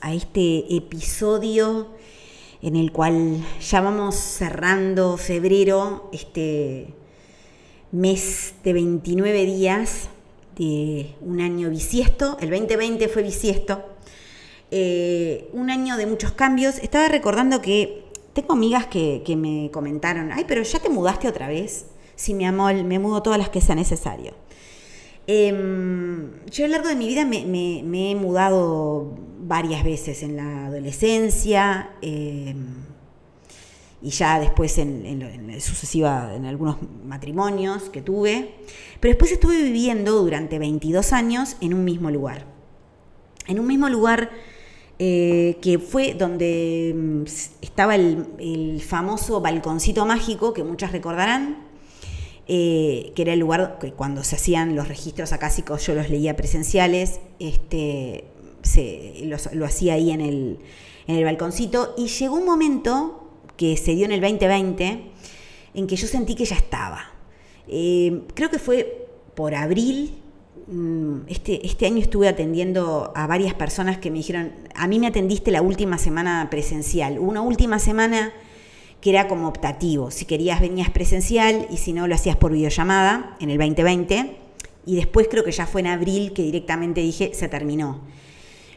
a este episodio en el cual ya vamos cerrando febrero, este mes de 29 días de un año bisiesto. El 2020 fue bisiesto. Eh, un año de muchos cambios. Estaba recordando que tengo amigas que, me comentaron, ay, pero ya te mudaste otra vez. Sí, mi amor, me mudo todas las que sea necesario. Em, yo a lo largo de mi vida me, he mudado varias veces en la adolescencia em, y ya después en, en, en algunos matrimonios que tuve, pero después estuve viviendo durante 22 años en un mismo lugar. En un mismo lugar eh, que fue donde em, estaba el famoso balconcito mágico que muchas recordarán, eh, que era el lugar que cuando se hacían los registros acásicos yo los leía presenciales, este, lo hacía ahí en el, en el balconcito y llegó un momento que se dio en el 2020 en que yo sentí que ya estaba. Eh, creo que fue por abril, mm, este, este año estuve atendiendo a varias personas que me dijeron, a mí me atendiste la última semana presencial, una última semana que era como optativo. Si querías venías presencial y si no lo hacías por videollamada en el 2020. Y después creo que ya fue en abril que directamente dije, se terminó.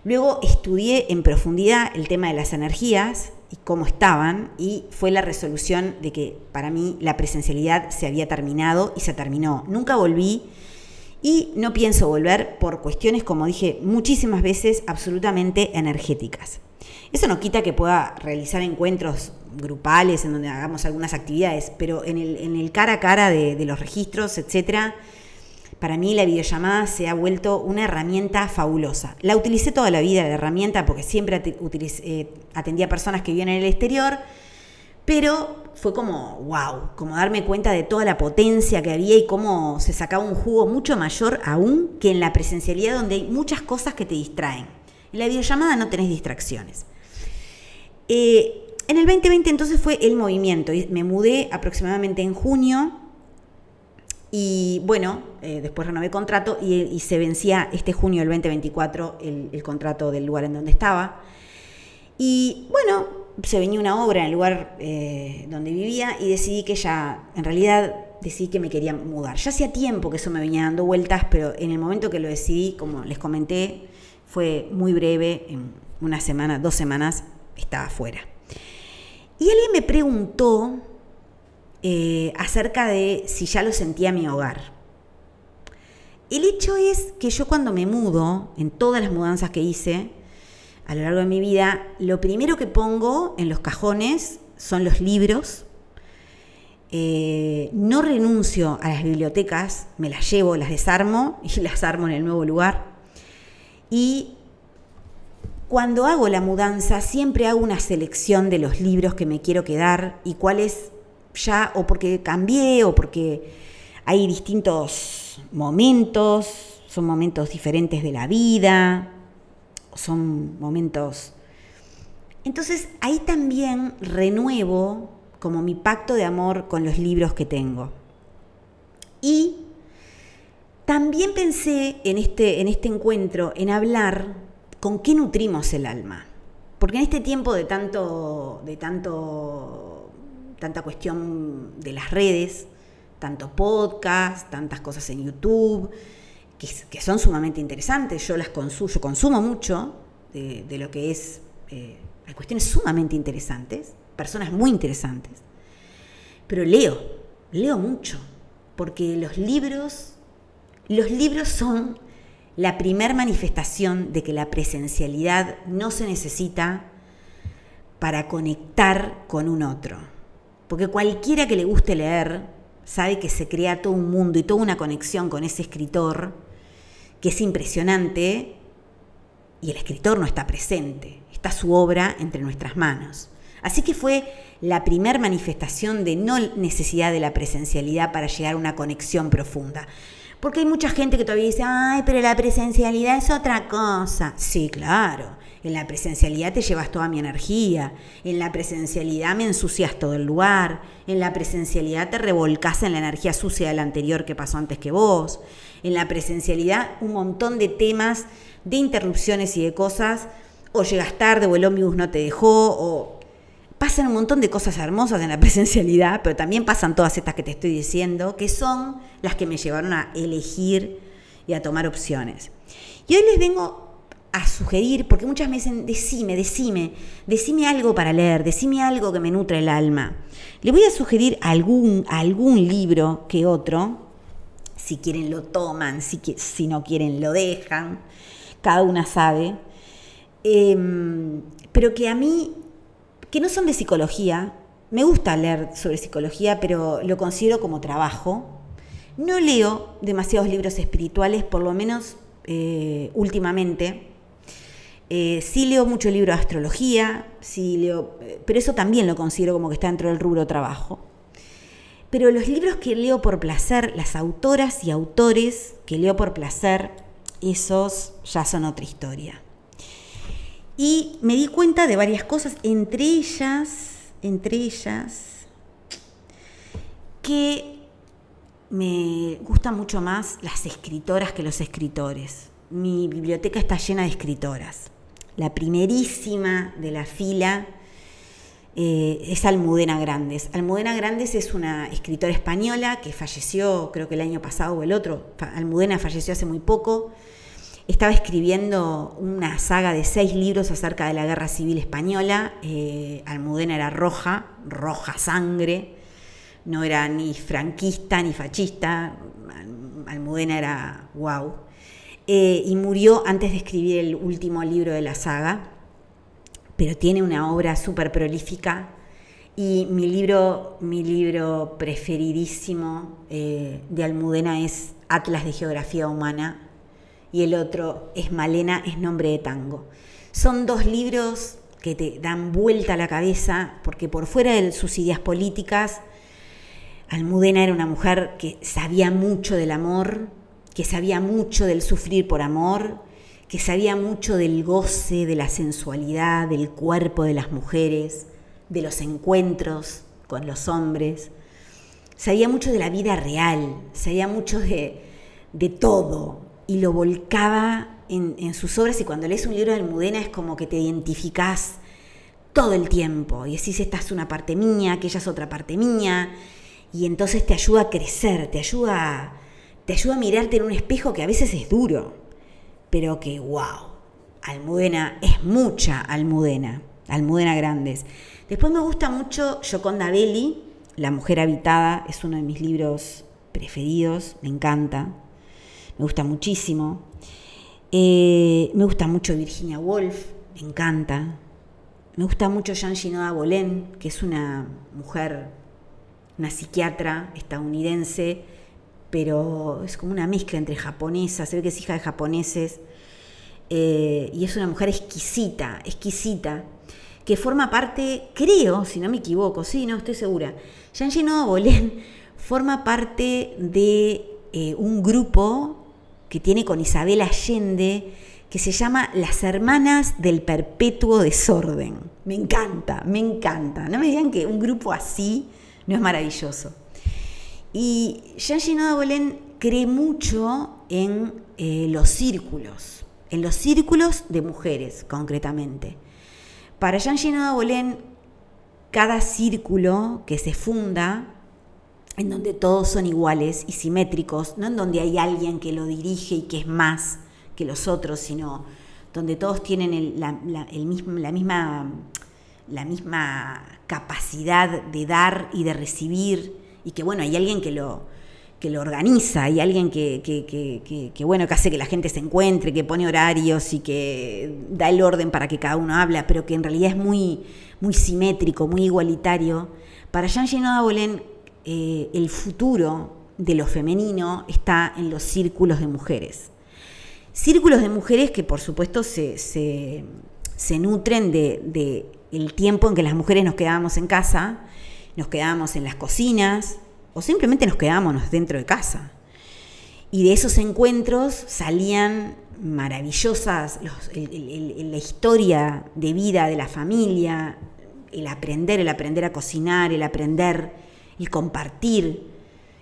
Luego estudié en profundidad el tema de las energías y cómo estaban y fue la resolución de que para mí la presencialidad se había terminado y se terminó. Nunca volví y no pienso volver por cuestiones, como dije muchísimas veces, absolutamente energéticas. Eso no quita que pueda realizar encuentros grupales en donde hagamos algunas actividades, pero en el, cara a cara de, los registros, etcétera, para mí la videollamada se ha vuelto una herramienta fabulosa. La utilicé toda la vida de herramienta porque siempre eh, atendía a personas que vivían en el exterior, pero fue como, wow, como darme cuenta de toda la potencia que había y cómo se sacaba un jugo mucho mayor aún que en la presencialidad donde hay muchas cosas que te distraen. En la videollamada no tenés distracciones. Eh, en el 2020 entonces fue el movimiento. Me mudé aproximadamente en junio y bueno, eh, después renové contrato y, se vencía este junio del 2024 el, contrato del lugar en donde estaba. Y bueno, se venía una obra en el lugar eh, donde vivía y decidí que ya, en realidad decidí que me quería mudar. Ya hacía tiempo que eso me venía dando vueltas, pero en el momento que lo decidí, como les comenté, fue muy breve, en una semana, dos semanas, estaba fuera. Y alguien me preguntó eh, acerca de si ya lo sentía mi hogar. El hecho es que yo cuando me mudo, en todas las mudanzas que hice a lo largo de mi vida, lo primero que pongo en los cajones son los libros. Eh, no renuncio a las bibliotecas, me las llevo, las desarmo y las armo en el nuevo lugar. Y cuando hago la mudanza siempre hago una selección de los libros que me quiero quedar y cuáles ya o porque cambié o porque hay distintos momentos, son momentos diferentes de la vida, son momentos... Entonces ahí también renuevo como mi pacto de amor con los libros que tengo. Y también pensé en este, en este encuentro en hablar con qué nutrimos el alma. Porque en este tiempo de tanto, de tanto, tanta cuestión de las redes, tanto podcast, tantas cosas en YouTube, que, son sumamente interesantes, yo las consumo, yo consumo mucho de, lo que es, eh, hay cuestiones sumamente interesantes, personas muy interesantes, pero leo, leo mucho, porque los libros, los libros son la primer manifestación de que la presencialidad no se necesita para conectar con un otro. Porque cualquiera que le guste leer sabe que se crea todo un mundo y toda una conexión con ese escritor que es impresionante y el escritor no está presente, está su obra entre nuestras manos. Así que fue la primer manifestación de no necesidad de la presencialidad para llegar a una conexión profunda. Porque hay mucha gente que todavía dice, ay, pero la presencialidad es otra cosa. Sí, claro. En la presencialidad te llevas toda mi energía. En la presencialidad me ensucias todo el lugar. En la presencialidad te revolcas en la energía sucia del anterior que pasó antes que vos. En la presencialidad un montón de temas, de interrupciones y de cosas. O llegas tarde o el ómnibus no te dejó o pasan un montón de cosas hermosas en la presencialidad, pero también pasan todas estas que te estoy diciendo, que son las que me llevaron a elegir y a tomar opciones. Y hoy les vengo a sugerir, porque muchas me dicen, decime, decime, decime algo para leer, decime algo que me nutre el alma. Le voy a sugerir algún, algún libro que otro, si quieren lo toman, si, si no quieren lo dejan, cada una sabe, em, pero que a mí que no son de psicología. Me gusta leer sobre psicología, pero lo considero como trabajo. No leo demasiados libros espirituales, por lo menos eh, últimamente. Eh, sí leo mucho libro de astrología, sí leo, eh, pero eso también lo considero como que está dentro del rubro trabajo. Pero los libros que leo por placer, las autoras y autores que leo por placer, esos ya son otra historia. Y me di cuenta de varias cosas, entre ellas, entre ellas, que me gustan mucho más las escritoras que los escritores. Mi biblioteca está llena de escritoras. La primerísima de la fila eh, es Almudena Grandes. Almudena Grandes es una escritora española que falleció, creo que el año pasado o el otro. Almudena falleció hace muy poco estaba escribiendo una saga de seis libros acerca de la Guerra Civil Española. Eh, Almudena era roja, roja sangre, no era ni franquista ni fascista. Almudena era wow. Eh, y murió antes de escribir el último libro de la saga, pero tiene una obra súper prolífica. Y mi libro, mi libro preferidísimo eh, de Almudena es Atlas de Geografía Humana, y el otro es Malena, es nombre de tango. Son dos libros que te dan vuelta a la cabeza porque por fuera de sus ideas políticas, Almudena era una mujer que sabía mucho del amor, que sabía mucho del sufrir por amor, que sabía mucho del goce, de la sensualidad, del cuerpo de las mujeres, de los encuentros con los hombres. Sabía mucho de la vida real, sabía mucho de, de todo, y lo volcaba en, sus obras y cuando lees un libro de Almudena es como que te identificás todo el tiempo y decís, esta es una parte mía, aquella es otra parte mía, y entonces te ayuda a crecer, te ayuda, te ayuda a mirarte en un espejo que a veces es duro, pero que, wow, Almudena es mucha Almudena, Almudena Grandes. Después me gusta mucho Yoconda Belli, La mujer habitada, es uno de mis libros preferidos, me encanta me gusta muchísimo. Eh, me gusta mucho Virginia Woolf, me encanta. Me gusta mucho Jean Ginoda Bolén, que es una mujer, una psiquiatra estadounidense, pero es como una mezcla entre japonesa, se ve que es hija de japoneses, eh, y es una mujer exquisita, exquisita, que forma parte, creo, si no me equivoco, sí, no estoy segura, Jean Ginoda Bolén forma parte de eh, un grupo que tiene con Isabel Allende, que se llama Las Hermanas del Perpetuo Desorden. Me encanta, me encanta. No me digan que un grupo así no es maravilloso. Y Jean Ginoda Bolén cree mucho en eh, los círculos, en los círculos de mujeres concretamente. Para Jean Ginoda Bolén, cada círculo que se funda en donde todos son iguales y simétricos, no en donde hay alguien que lo dirige y que es más que los otros, sino donde todos tienen la, misma, la misma capacidad de dar y de recibir, y que bueno, hay alguien que lo, que lo organiza, hay alguien que, que, bueno, que hace que la gente se encuentre, que pone horarios y que da el orden para que cada uno habla, pero que en realidad es muy, muy simétrico, muy igualitario. Para Jean Bolén eh, el futuro de lo femenino está en los círculos de mujeres. Círculos de mujeres que por supuesto se, nutren de, de, tiempo en que las mujeres nos quedábamos en casa, nos quedábamos en las cocinas o simplemente nos quedábamos dentro de casa. Y de esos encuentros salían maravillosas la historia de vida de la familia, el aprender, el aprender a cocinar, el aprender, el compartir.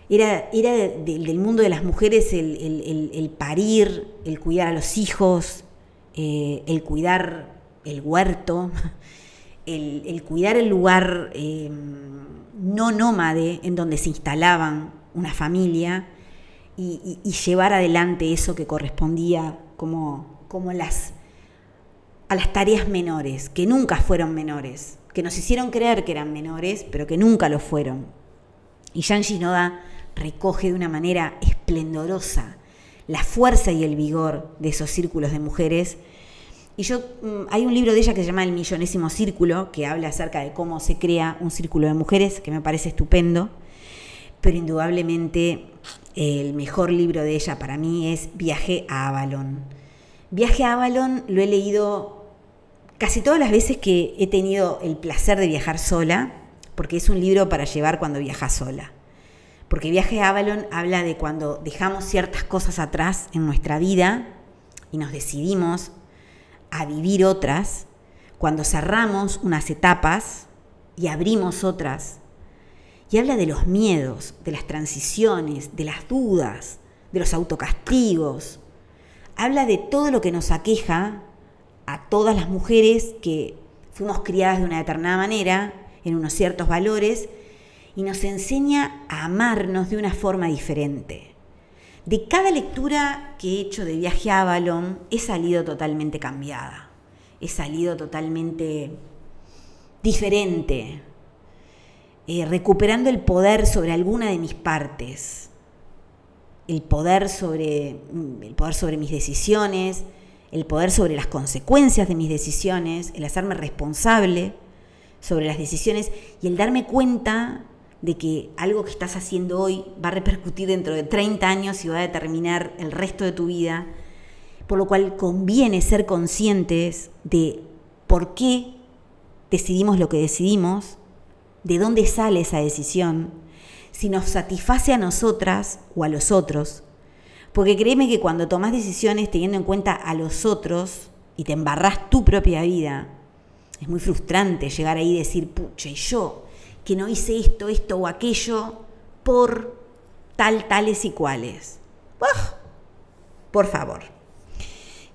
Era, era del mundo de las mujeres el, parir, el cuidar a los hijos, eh, el cuidar el huerto, el, cuidar el lugar eh, no nómade en donde se instalaban una familia y, llevar adelante eso que correspondía como, como las, a las tareas menores, que nunca fueron menores, que nos hicieron creer que eran menores, pero que nunca lo fueron. Y Jan Shinoda recoge de una manera esplendorosa la fuerza y el vigor de esos círculos de mujeres. Y yo, mm, hay un libro de ella que se llama El Millonésimo Círculo, que habla acerca de cómo se crea un círculo de mujeres, que me parece estupendo, pero indudablemente el mejor libro de ella para mí es Viaje a Avalon. Viaje a Avalon lo he leído casi todas las veces que he tenido el placer de viajar sola, porque es un libro para llevar cuando viajas sola. Porque Viaje a Avalon habla de cuando dejamos ciertas cosas atrás en nuestra vida y nos decidimos a vivir otras, cuando cerramos unas etapas y abrimos otras y habla de los miedos, de las transiciones, de las dudas, de los autocastigos. Habla de todo lo que nos aqueja a todas las mujeres que fuimos criadas de una determinada manera, en unos ciertos valores, y nos enseña a amarnos de una forma diferente. De cada lectura que he hecho de viaje a Avalon, he salido totalmente cambiada, he salido totalmente diferente, eh, recuperando el poder sobre alguna de mis partes, el poder sobre, mm, el poder sobre mis decisiones, el poder sobre las consecuencias de mis decisiones, el hacerme responsable sobre las decisiones y el darme cuenta de que algo que estás haciendo hoy va a repercutir dentro de 30 años y va a determinar el resto de tu vida, por lo cual conviene ser conscientes de por qué decidimos lo que decidimos de dónde sale esa decisión, si nos satisface a nosotras o a los otros. Porque créeme que cuando tomas decisiones teniendo en cuenta a los otros y te embarras tu propia vida, es muy frustrante llegar ahí y decir, pucha, y yo, que no hice esto, esto o aquello por tal, tales y cuales. Por favor.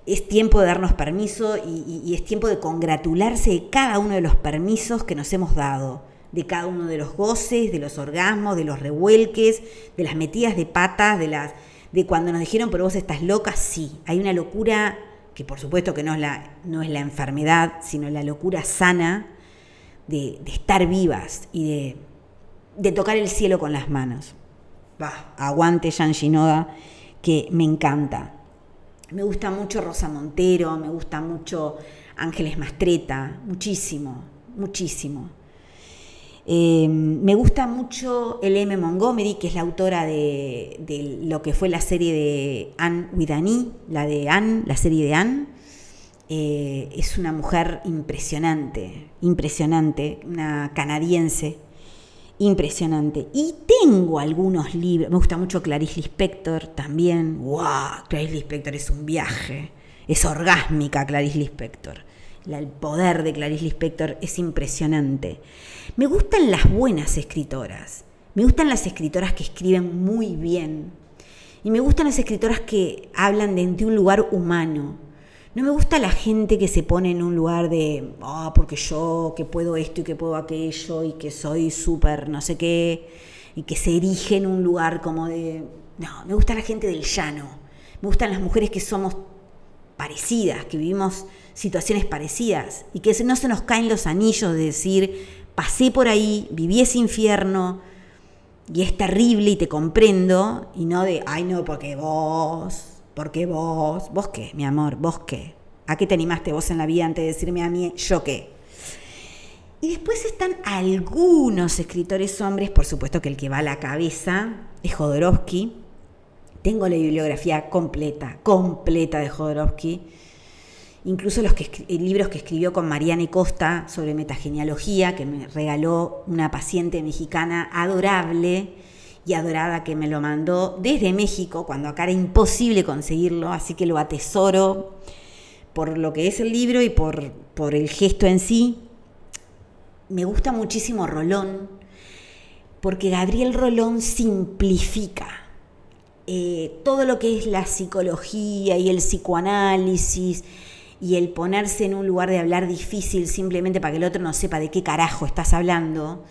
Es tiempo de darnos permiso y, y es tiempo de congratularse de cada uno de los permisos que nos hemos dado de cada uno de los goces, de los orgasmos, de los revuelques, de las metidas de patas, de las de cuando nos dijeron, pero vos estás loca, sí, hay una locura que por supuesto que no es la, no es la enfermedad, sino la locura sana de, estar vivas y de, tocar el cielo con las manos. Bah, aguante Jean Shinoda, que me encanta. Me gusta mucho Rosa Montero, me gusta mucho Ángeles Mastreta, muchísimo, muchísimo. Eh, me gusta mucho el M. Montgomery, que es la autora de, lo que fue la serie de Anne with la de Anne, la serie de Anne. Eh, es una mujer impresionante, impresionante, una canadiense, impresionante. Y tengo algunos libros, me gusta mucho Clarice Lispector también. ¡Wow! Clarice Lispector es un viaje, es orgásmica Clarice Lispector el poder de Clarice Lispector es impresionante. Me gustan las buenas escritoras. Me gustan las escritoras que escriben muy bien. Y me gustan las escritoras que hablan de, un lugar humano. No me gusta la gente que se pone en un lugar de, ah, porque yo, que puedo esto y que puedo aquello y que soy súper no sé qué, y que se erige en un lugar como de... No, me gusta la gente del llano. Me gustan las mujeres que somos parecidas, que vivimos situaciones parecidas y que no se nos caen los anillos de decir, pasé por ahí, viví ese infierno y es terrible y te comprendo, y no de, ay no, porque vos, porque vos, vos qué, mi amor, vos qué, ¿a qué te animaste vos en la vida antes de decirme a mí, yo qué? Y después están algunos escritores hombres, por supuesto que el que va a la cabeza es Jodorowsky, Tengo la bibliografía completa, completa de Jodorowsky. Incluso los que, libros que escribió con Mariana Costa sobre metagenealogía, que me regaló una paciente mexicana adorable y adorada que me lo mandó desde México, cuando acá era imposible conseguirlo, así que lo atesoro por lo que es el libro y por, por el gesto en sí. Me gusta muchísimo Rolón, porque Gabriel Rolón simplifica eh, todo lo que es la psicología y el psicoanálisis y el ponerse en un lugar de hablar difícil simplemente para que el otro no sepa de qué carajo estás hablando.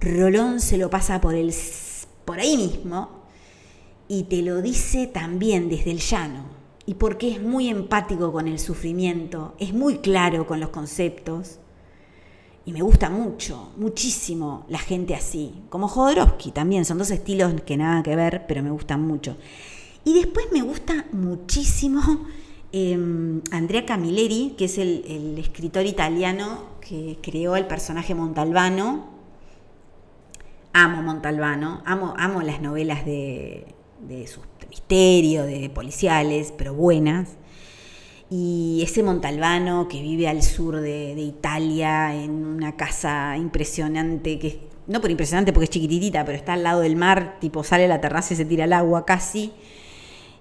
Rolón se lo pasa por el por ahí mismo y te lo dice también desde el llano. Y porque es muy empático con el sufrimiento, es muy claro con los conceptos. Y me gusta mucho, muchísimo la gente así. Como Jodorowsky también, son dos estilos que nada que ver, pero me gustan mucho. Y después me gusta muchísimo em, Andrea Camilleri, que es el, escritor italiano que creó el personaje Montalbano, amo Montalbano, amo, amo las novelas de, de, misterio, de policiales, pero buenas. Y ese Montalbano que vive al sur de, Italia en una casa impresionante, que no por impresionante porque es chiquititita, pero está al lado del mar, tipo sale a la terraza y se tira al agua casi.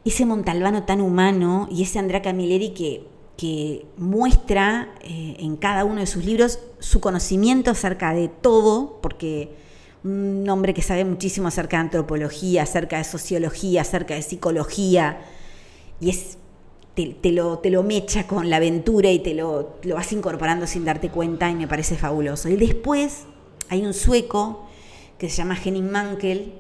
Ese Montalbano tan humano y ese Andrea Camilleri que, que muestra eh, en cada uno de sus libros su conocimiento acerca de todo, porque un hombre que sabe muchísimo acerca de antropología, acerca de sociología, acerca de psicología, y es, te, lo, te lo mecha con la aventura y te lo, lo, vas incorporando sin darte cuenta y me parece fabuloso. Y después hay un sueco que se llama Henning Mankel,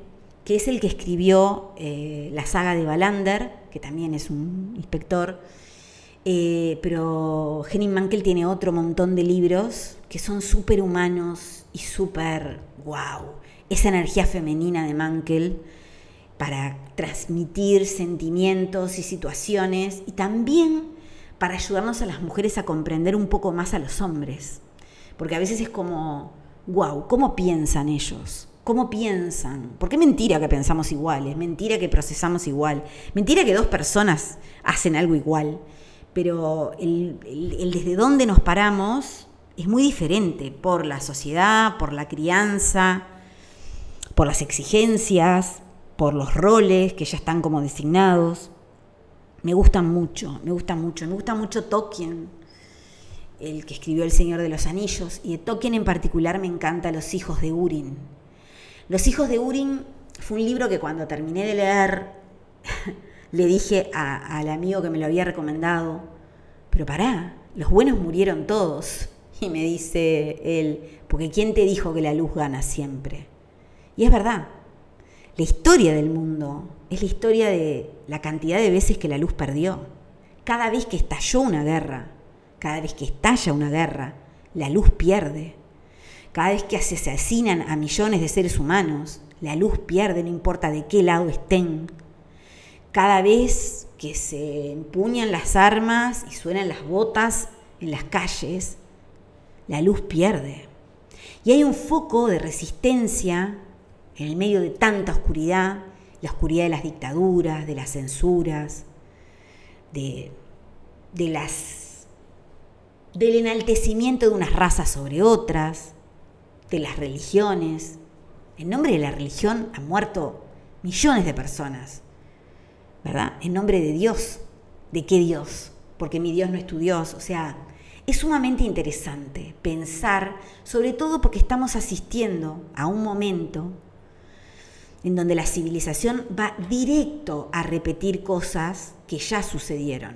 que es el que escribió eh, la saga de Wallander, que también es un inspector, eh, pero Henning Mankel tiene otro montón de libros que son súper humanos y súper wow. Esa energía femenina de Mankel para transmitir sentimientos y situaciones y también para ayudarnos a las mujeres a comprender un poco más a los hombres. Porque a veces es como, wow, ¿cómo piensan ellos? ¿Cómo piensan? Porque mentira que pensamos igual, es mentira que procesamos igual, mentira que dos personas hacen algo igual, pero el, desde dónde nos paramos es muy diferente por la sociedad, por la crianza, por las exigencias, por los roles que ya están como designados. Me gustan mucho, me gusta mucho, me gusta mucho Tolkien, el que escribió El Señor de los Anillos, y de Tolkien en particular me encanta Los Hijos de Urin. Los Hijos de Urin fue un libro que cuando terminé de leer le dije al amigo que me lo había recomendado, pero pará, los buenos murieron todos. Y me dice él, porque ¿quién te dijo que la luz gana siempre? Y es verdad, la historia del mundo es la historia de la cantidad de veces que la luz perdió. Cada vez que estalló una guerra, cada vez que estalla una guerra, la luz pierde. Cada vez que se asesinan a millones de seres humanos, la luz pierde, no importa de qué lado estén. Cada vez que se empuñan las armas y suenan las botas en las calles, la luz pierde. Y hay un foco de resistencia en el medio de tanta oscuridad, la oscuridad de las dictaduras, de las censuras, de, de las, del enaltecimiento de unas razas sobre otras, de las religiones. En nombre de la religión han muerto millones de personas, ¿verdad? En nombre de Dios. ¿De qué Dios? Porque mi Dios no es tu Dios. O sea, es sumamente interesante pensar, sobre todo porque estamos asistiendo a un momento en donde la civilización va directo a repetir cosas que ya sucedieron.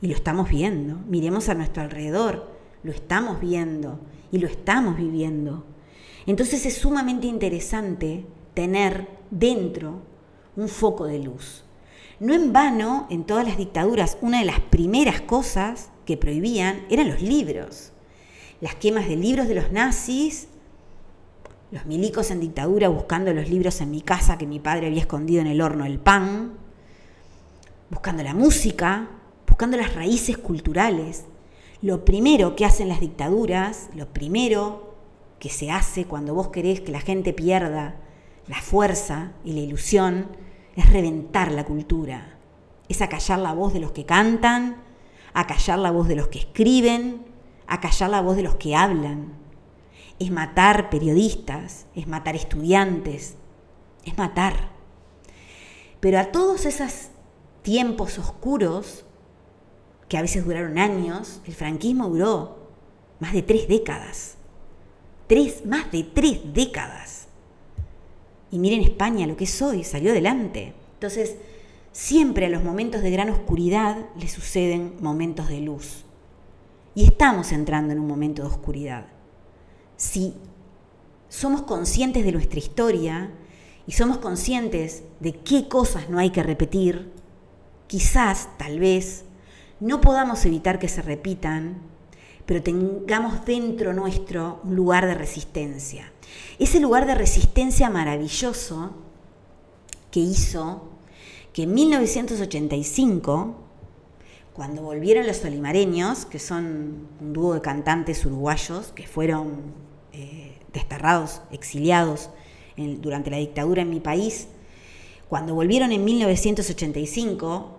Y lo estamos viendo. Miremos a nuestro alrededor. Lo estamos viendo y lo estamos viviendo. Entonces es sumamente interesante tener dentro un foco de luz. No en vano, en todas las dictaduras, una de las primeras cosas que prohibían eran los libros. Las quemas de libros de los nazis, los milicos en dictadura buscando los libros en mi casa que mi padre había escondido en el horno del pan, buscando la música, buscando las raíces culturales. Lo primero que hacen las dictaduras, lo primero que se hace cuando vos querés que la gente pierda la fuerza y la ilusión, es reventar la cultura, es acallar la voz de los que cantan, acallar la voz de los que escriben, acallar la voz de los que hablan. Es matar periodistas, es matar estudiantes, es matar. Pero a todos esos tiempos oscuros, que a veces duraron años, el franquismo duró más de tres décadas. Tres, más de tres décadas. Y miren España lo que es hoy, salió adelante. Entonces, siempre a los momentos de gran oscuridad le suceden momentos de luz. Y estamos entrando en un momento de oscuridad. Si somos conscientes de nuestra historia y somos conscientes de qué cosas no hay que repetir, quizás, tal vez, no podamos evitar que se repitan, pero tengamos dentro nuestro un lugar de resistencia. Ese lugar de resistencia maravilloso que hizo que en 1985, cuando volvieron los olimareños, que son un dúo de cantantes uruguayos que fueron eh, desterrados, exiliados durante la dictadura en mi país, cuando volvieron en 1985,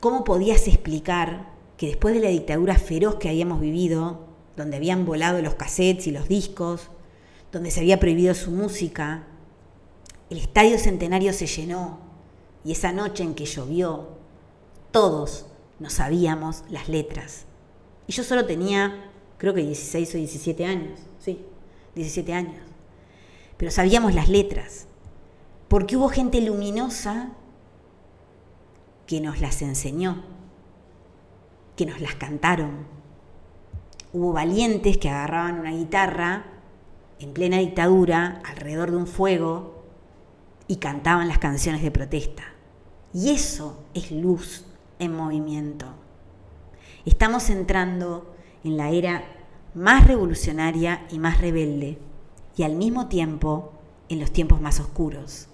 ¿cómo podías explicar que después de la dictadura feroz que habíamos vivido, donde habían volado los cassettes y los discos, donde se había prohibido su música. El estadio centenario se llenó y esa noche en que llovió, todos no sabíamos las letras. Y yo solo tenía, creo que 16 o 17 años, sí, 17 años. Pero sabíamos las letras, porque hubo gente luminosa que nos las enseñó, que nos las cantaron. Hubo valientes que agarraban una guitarra en plena dictadura, alrededor de un fuego, y cantaban las canciones de protesta. Y eso es luz en movimiento. Estamos entrando en la era más revolucionaria y más rebelde, y al mismo tiempo en los tiempos más oscuros.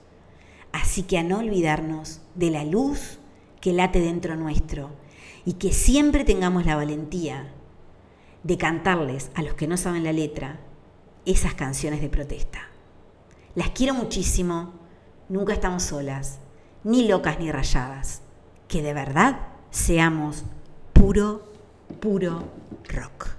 Así que a no olvidarnos de la luz que late dentro nuestro y que siempre tengamos la valentía de cantarles a los que no saben la letra esas canciones de protesta. Las quiero muchísimo, nunca estamos solas, ni locas ni rayadas. Que de verdad seamos puro, puro rock.